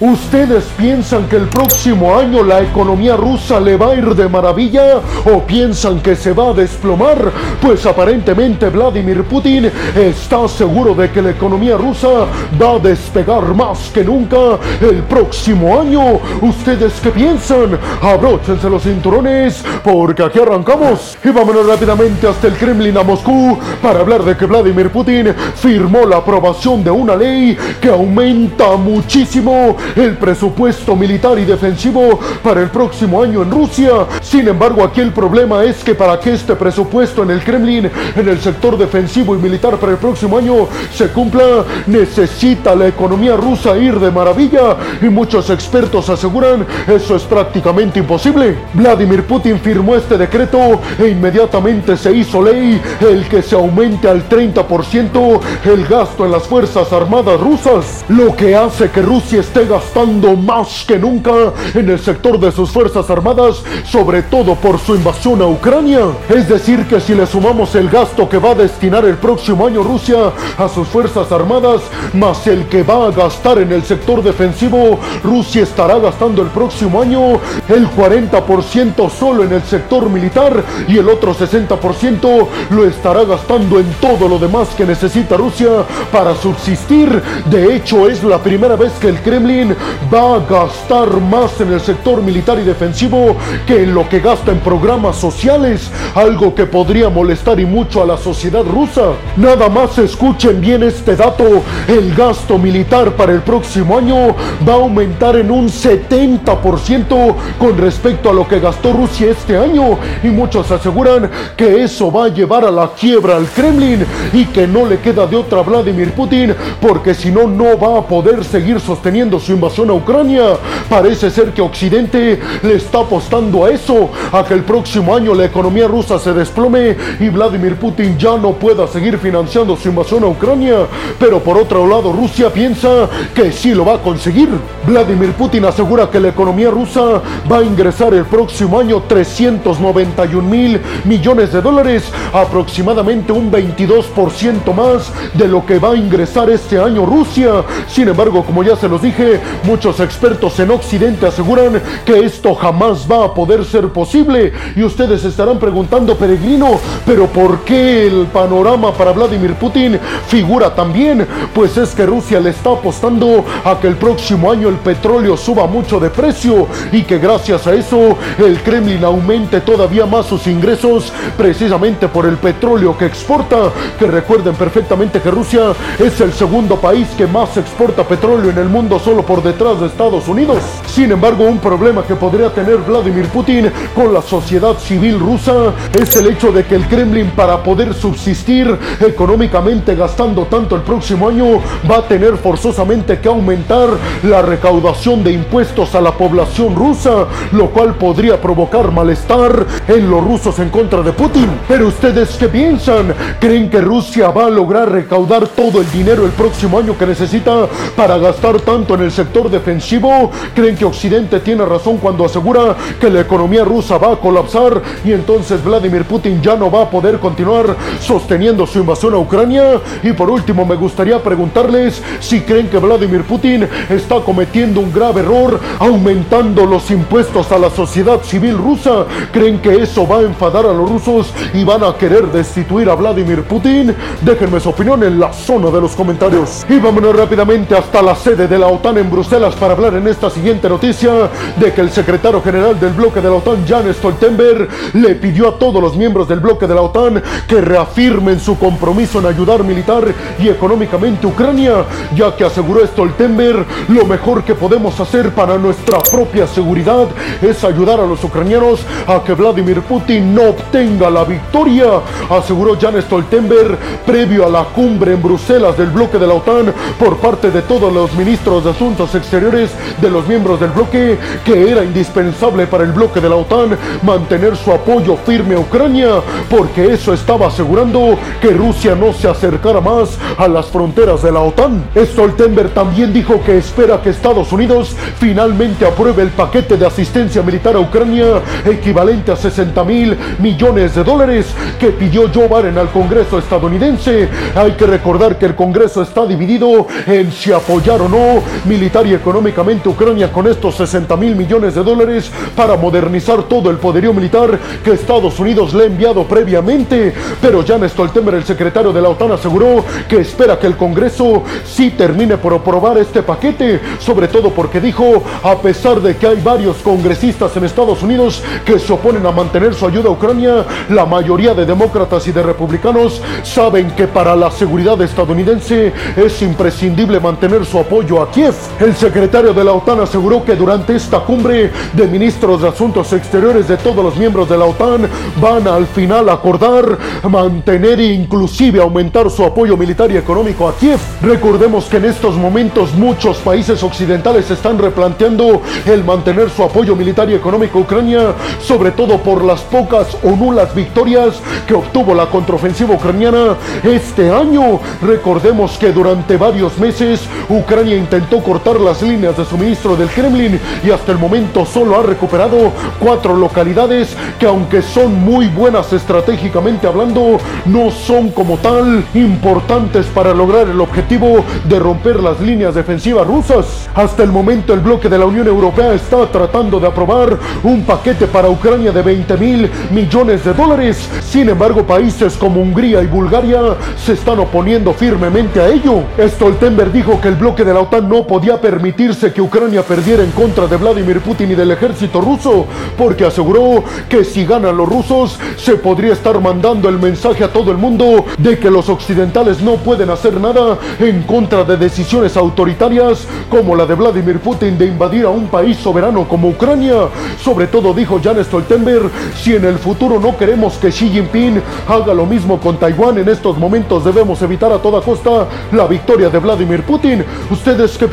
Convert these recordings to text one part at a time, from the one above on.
¿Ustedes piensan que el próximo año la economía rusa le va a ir de maravilla o piensan que se va a desplomar? Pues aparentemente Vladimir Putin está seguro de que la economía rusa va a despegar más que nunca el próximo año. ¿Ustedes qué piensan? Abróchense los cinturones porque aquí arrancamos y vámonos rápidamente hasta el Kremlin a Moscú para hablar de que Vladimir Putin firmó la aprobación de una ley que aumenta muchísimo el presupuesto militar y defensivo para el próximo año en Rusia. Sin embargo, aquí el problema es que para que este presupuesto en el Kremlin, en el sector defensivo y militar para el próximo año se cumpla, necesita la economía rusa ir de maravilla y muchos expertos aseguran eso es prácticamente imposible. Vladimir Putin firmó este decreto e inmediatamente se hizo ley el que se aumente al 30% el gasto en las Fuerzas Armadas rusas, lo que hace que Rusia esté gastando más que nunca en el sector de sus Fuerzas Armadas, sobre todo por su invasión a Ucrania. Es decir, que si le sumamos el gasto que va a destinar el próximo año Rusia a sus Fuerzas Armadas, más el que va a gastar en el sector defensivo, Rusia estará gastando el próximo año el 40% solo en el sector militar y el otro 60% lo estará gastando en todo lo demás que necesita Rusia para subsistir. De hecho, es la primera vez que el Kremlin va a gastar más en el sector militar y defensivo que en lo que gasta en programas sociales, algo que podría molestar y mucho a la sociedad rusa. Nada más escuchen bien este dato, el gasto militar para el próximo año va a aumentar en un 70% con respecto a lo que gastó Rusia este año y muchos aseguran que eso va a llevar a la quiebra al Kremlin y que no le queda de otra Vladimir Putin porque si no no va a poder seguir sosteniendo su invasión a Ucrania. Parece ser que Occidente le está apostando a eso, a que el próximo año la economía rusa se desplome y Vladimir Putin ya no pueda seguir financiando su invasión a Ucrania. Pero por otro lado, Rusia piensa que sí lo va a conseguir. Vladimir Putin asegura que la economía rusa va a ingresar el próximo año 391 mil millones de dólares, aproximadamente un 22% más de lo que va a ingresar este año Rusia. Sin embargo, como ya se los dije, muchos expertos en Occidente aseguran que esto jamás va a poder ser posible. Y ustedes estarán preguntando, peregrino, pero ¿por qué el panorama para Vladimir Putin figura tan bien? Pues es que Rusia le está apostando a que el próximo año el petróleo suba mucho de precio y que gracias a eso el Kremlin aumente todavía más sus ingresos precisamente por el petróleo que exporta. Que recuerden perfectamente que Rusia es el segundo país que más exporta petróleo en el mundo solo por detrás de Estados Unidos. Sin embargo, un problema que podría tener Vladimir Putin con la sociedad civil rusa es el hecho de que el Kremlin para poder subsistir económicamente gastando tanto el próximo año va a tener forzosamente que aumentar la recaudación de impuestos a la población rusa, lo cual podría provocar malestar en los rusos en contra de Putin. Pero ustedes qué piensan? ¿Creen que Rusia va a lograr recaudar todo el dinero el próximo año que necesita para gastar tanto en el sector defensivo? ¿Creen que Occidente tiene razón cuando asegura que la economía rusa va a colapsar y entonces Vladimir Putin ya no va a poder continuar sosteniendo su invasión a Ucrania? Y por último, me gustaría preguntarles si creen que Vladimir Putin está cometiendo un grave error aumentando los impuestos a la sociedad civil rusa. ¿Creen que eso va a enfadar a los rusos y van a querer destituir a Vladimir Putin? Déjenme su opinión en la zona de los comentarios. Y vámonos rápidamente hasta la sede de la OTAN en Bruselas para hablar en esta siguiente noticia de que el secretario general del bloque de la OTAN, Jan Stoltenberg, le pidió a todos los miembros del bloque de la OTAN que reafirmen su compromiso en ayudar militar y económicamente a Ucrania, ya que aseguró Stoltenberg, lo mejor que podemos hacer para nuestra propia seguridad es ayudar a los ucranianos a que Vladimir Putin no obtenga la victoria, aseguró Jan Stoltenberg previo a la cumbre en Bruselas del bloque de la OTAN por parte de todos los ministros de Asuntos Exteriores de los miembros del bloque que era indispensable para el bloque de la OTAN mantener su apoyo firme a Ucrania porque eso estaba asegurando que Rusia no se acercara más a las fronteras de la OTAN. Stoltenberg también dijo que espera que Estados Unidos finalmente apruebe el paquete de asistencia militar a Ucrania equivalente a 60 mil millones de dólares que pidió Joe Biden al Congreso estadounidense. Hay que recordar que el Congreso está dividido en si apoyar o no militar y económicamente Ucrania con estos 60 mil millones de dólares para modernizar todo el poderío militar que Estados Unidos le ha enviado previamente. Pero Jan Stoltenberg, el secretario de la OTAN, aseguró que espera que el Congreso sí termine por aprobar este paquete, sobre todo porque dijo, a pesar de que hay varios congresistas en Estados Unidos que se oponen a mantener su ayuda a Ucrania, la mayoría de demócratas y de republicanos saben que para la seguridad estadounidense es imprescindible mantener su apoyo a Kiev. El secretario de la OTAN aseguró que durante esta cumbre de ministros de Asuntos Exteriores de todos los miembros de la OTAN van al final a acordar mantener e inclusive aumentar su apoyo militar y económico a Kiev. Recordemos que en estos momentos muchos países occidentales están replanteando el mantener su apoyo militar y económico a Ucrania, sobre todo por las pocas o nulas victorias que obtuvo la contraofensiva ucraniana este año. Recordemos que durante varios meses Ucrania intentó cortar las líneas de suministro del Kremlin y hasta el momento solo ha recuperado cuatro localidades que aunque son muy buenas estratégicamente hablando, no son como tal importantes para lograr el objetivo de romper las líneas defensivas rusas. Hasta el momento el bloque de la Unión Europea está tratando de aprobar un paquete para Ucrania de 20 mil millones de dólares. Sin embargo, países como Hungría y Bulgaria se están oponiendo firmemente a ello. Stoltenberg dijo que el bloque de la OTAN no podía permitirse que Ucrania perdiera en contra de Vladimir Putin y del ejército ruso, porque aseguró que si ganan los rusos se podría estar mandando el mensaje a todo el mundo de que los occidentales no pueden hacer nada en contra de decisiones autoritarias como la de Vladimir Putin de invadir a un país soberano como Ucrania. Sobre todo dijo Jan Stoltenberg, si en el futuro no queremos que Xi Jinping haga lo mismo con Taiwán, en estos momentos debemos evitar a toda costa la victoria de Vladimir Putin. ¿Ustedes qué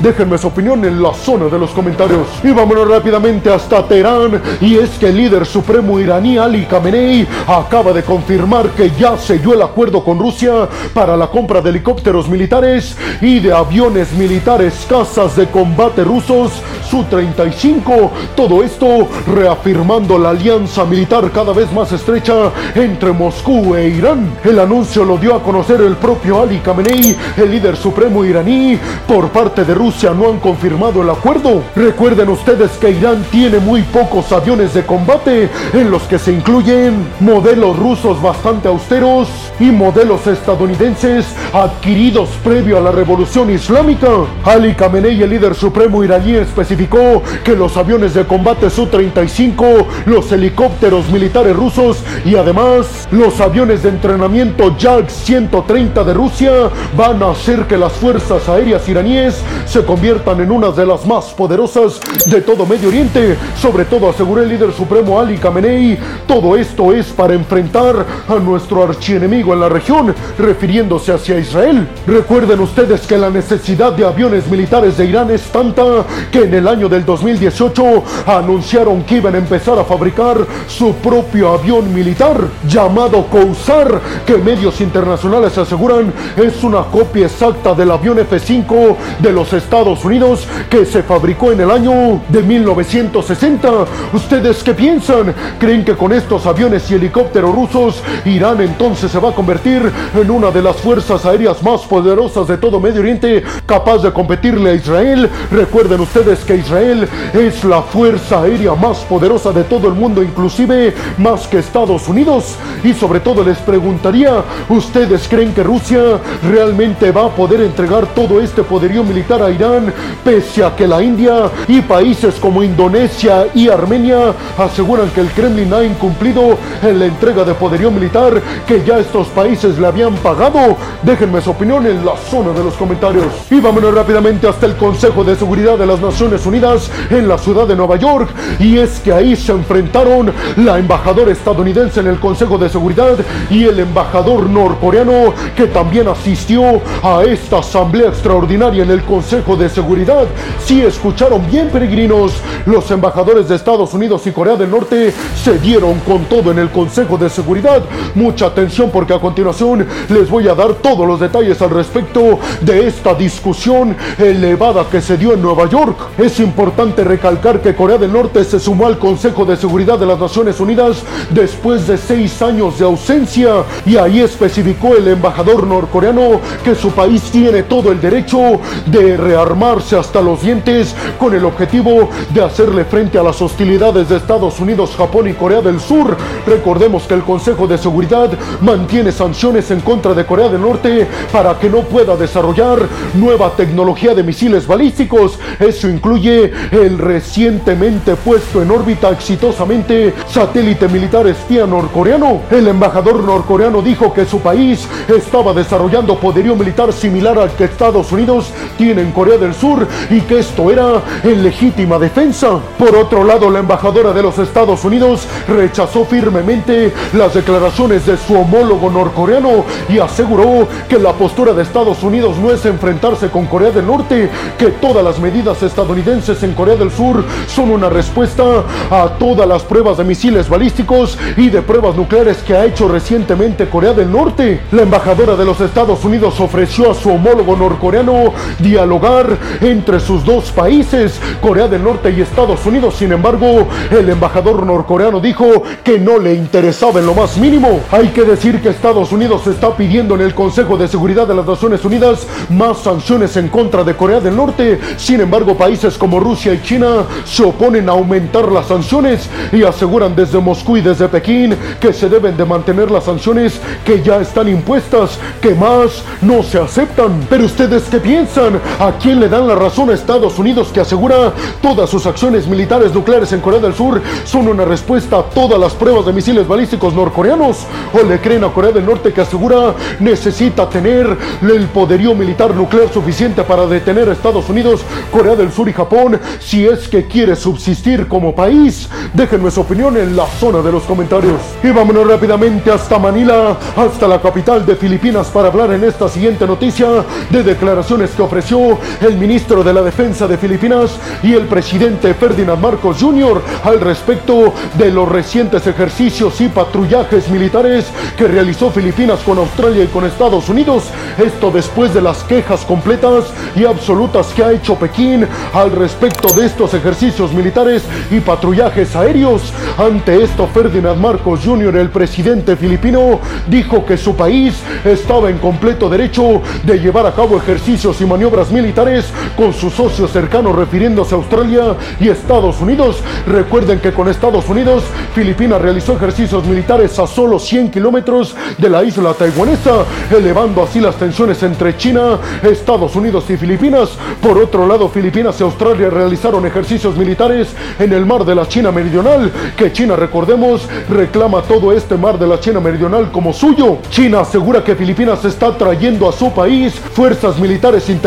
Déjenme su opinión en la zona de los comentarios. Y vámonos rápidamente hasta Teherán. Y es que el líder supremo iraní Ali Khamenei acaba de confirmar que ya selló el acuerdo con Rusia para la compra de helicópteros militares y de aviones militares casas de combate rusos Su-35. Todo esto reafirmando la alianza militar cada vez más estrecha entre Moscú e Irán. El anuncio lo dio a conocer el propio Ali Khamenei, el líder supremo iraní. Por parte de Rusia no han confirmado el acuerdo. Recuerden ustedes que Irán tiene muy pocos aviones de combate en los que se incluyen modelos rusos bastante austeros y modelos estadounidenses adquiridos previo a la revolución islámica. Ali Khamenei, el líder supremo iraní, especificó que los aviones de combate Su-35, los helicópteros militares rusos y además los aviones de entrenamiento Yak 130 de Rusia van a hacer que las fuerzas aéreas iraníes se conviertan en una de las más poderosas de todo Medio Oriente. Sobre todo aseguró el líder supremo Ali Khamenei, todo esto es para enfrentar a nuestro archienemigo en la región, refiriéndose hacia Israel. Recuerden ustedes que la necesidad de aviones militares de Irán es tanta que en el año del 2018 anunciaron que iban a empezar a fabricar su propio avión militar llamado Kousar, que medios internacionales aseguran es una copia exacta del avión F-5 de los Estados Unidos que se fabricó en el año de 1960. ¿Ustedes qué piensan? ¿Creen que con estos aviones y helicópteros rusos Irán entonces se va a convertir en una de las fuerzas aéreas más poderosas de todo Medio Oriente capaz de competirle a Israel? Recuerden ustedes que Israel es la fuerza aérea más poderosa de todo el mundo, inclusive más que Estados Unidos. Y sobre todo les preguntaría, ¿ustedes creen que Rusia realmente va a poder entregar todo este poderío militar a Irán pese a que la India y países como Indonesia y Armenia aseguran que el Kremlin ha incumplido en la entrega de poderío militar que ya estos países le habían pagado? Déjenme su opinión en la zona de los comentarios. Y vámonos rápidamente hasta el Consejo de Seguridad de las Naciones Unidas en la ciudad de Nueva York. Y es que ahí se enfrentaron la embajadora estadounidense en el Consejo de Seguridad y el embajador norcoreano que también asistió a esta asamblea extraordinaria en el Consejo de Seguridad. Si escucharon bien, peregrinos, los embajadores de Estados Unidos y Corea del Norte se dieron con todo en el Consejo de Seguridad. Mucha atención porque a continuación les voy a dar todos los detalles al respecto de esta discusión elevada que se dio en Nueva York. Es importante recalcar que Corea del Norte se sumó al Consejo de Seguridad de las Naciones Unidas después de seis años de ausencia y ahí especificó el embajador norcoreano que su país tiene todo el derecho de rearmarse hasta los dientes con el objetivo de hacerle frente a las hostilidades de Estados Unidos, Japón y Corea del Sur. Recordemos que el Consejo de Seguridad mantiene sanciones en contra de Corea del Norte para que no pueda desarrollar nueva tecnología de misiles balísticos. Eso incluye el recientemente puesto en órbita exitosamente satélite militar espía norcoreano. El embajador norcoreano dijo que su país estaba desarrollando poderío militar similar al que Estados Unidos tiene en Corea del Sur y que esto era en legítima defensa. Por otro lado, la embajadora de los Estados Unidos rechazó firmemente las declaraciones de su homólogo norcoreano y aseguró que la postura de Estados Unidos no es enfrentarse con Corea del Norte, que todas las medidas estadounidenses en Corea del Sur son una respuesta a todas las pruebas de misiles balísticos y de pruebas nucleares que ha hecho recientemente Corea del Norte. La embajadora de los Estados Unidos ofreció a su homólogo norcoreano dialogar entre sus dos países, Corea del Norte y Estados Unidos. Sin embargo, el embajador norcoreano dijo que no le interesaba en lo más mínimo. Hay que decir que Estados Unidos está pidiendo en el Consejo de Seguridad de las Naciones Unidas más sanciones en contra de Corea del Norte. Sin embargo, países como Rusia y China se oponen a aumentar las sanciones y aseguran desde Moscú y desde Pekín que se deben de mantener las sanciones que ya están impuestas, que más no se aceptan. Pero ustedes qué piensan? ¿A quién le dan la razón a Estados Unidos que asegura todas sus acciones militares nucleares en Corea del Sur son una respuesta a todas las pruebas de misiles balísticos norcoreanos? ¿O le creen a Corea del Norte que asegura necesita tener el poderío militar nuclear suficiente para detener a Estados Unidos, Corea del Sur y Japón si es que quiere subsistir como país? Déjenme su opinión en la zona de los comentarios. Y vámonos rápidamente hasta Manila, hasta la capital de Filipinas para hablar en esta siguiente noticia de declaraciones que ofreció el ministro de la Defensa de Filipinas y el presidente Ferdinand Marcos Jr. al respecto de los recientes ejercicios y patrullajes militares que realizó Filipinas con Australia y con Estados Unidos. Esto después de las quejas completas y absolutas que ha hecho Pekín al respecto de estos ejercicios militares y patrullajes aéreos. Ante esto, Ferdinand Marcos Jr., el presidente filipino, dijo que su país estaba en completo derecho de llevar a cabo ejercicios y maniobras militares con sus socios cercanos refiriéndose a Australia y Estados Unidos. Recuerden que con Estados Unidos, Filipinas realizó ejercicios militares a solo 100 kilómetros de la isla taiwanesa, elevando así las tensiones entre China, Estados Unidos y Filipinas. Por otro lado, Filipinas y Australia realizaron ejercicios militares en el mar de la China Meridional, que China, recordemos, reclama todo este mar de la China Meridional como suyo. China asegura que Filipinas está trayendo a su país fuerzas militares internacionales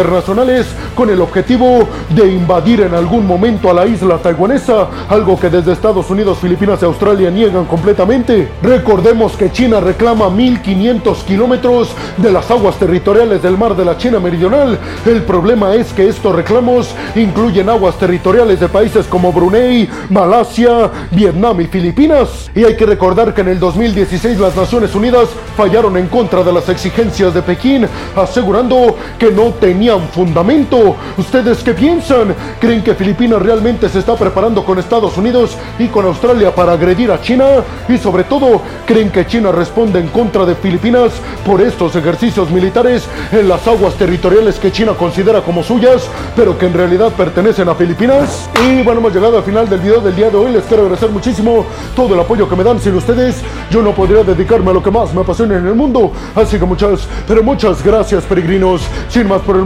con el objetivo de invadir en algún momento a la isla taiwanesa, algo que desde Estados Unidos, Filipinas y Australia niegan completamente. Recordemos que China reclama 1500 kilómetros de las aguas territoriales del mar de la China Meridional. El problema es que estos reclamos incluyen aguas territoriales de países como Brunei, Malasia, Vietnam y Filipinas. Y hay que recordar que en el 2016 las Naciones Unidas fallaron en contra de las exigencias de Pekín, asegurando que no tenían fundamento. ¿Ustedes qué piensan? ¿Creen que Filipinas realmente se está preparando con Estados Unidos y con Australia para agredir a China? Y sobre todo, ¿creen que China responde en contra de Filipinas por estos ejercicios militares en las aguas territoriales que China considera como suyas, pero que en realidad pertenecen a Filipinas? Y bueno, hemos llegado al final del video del día de hoy. Les quiero agradecer muchísimo todo el apoyo que me dan. Sin ustedes, yo no podría dedicarme a lo que más me apasiona en el mundo. Así que muchas, pero muchas gracias, peregrinos. Sin más por el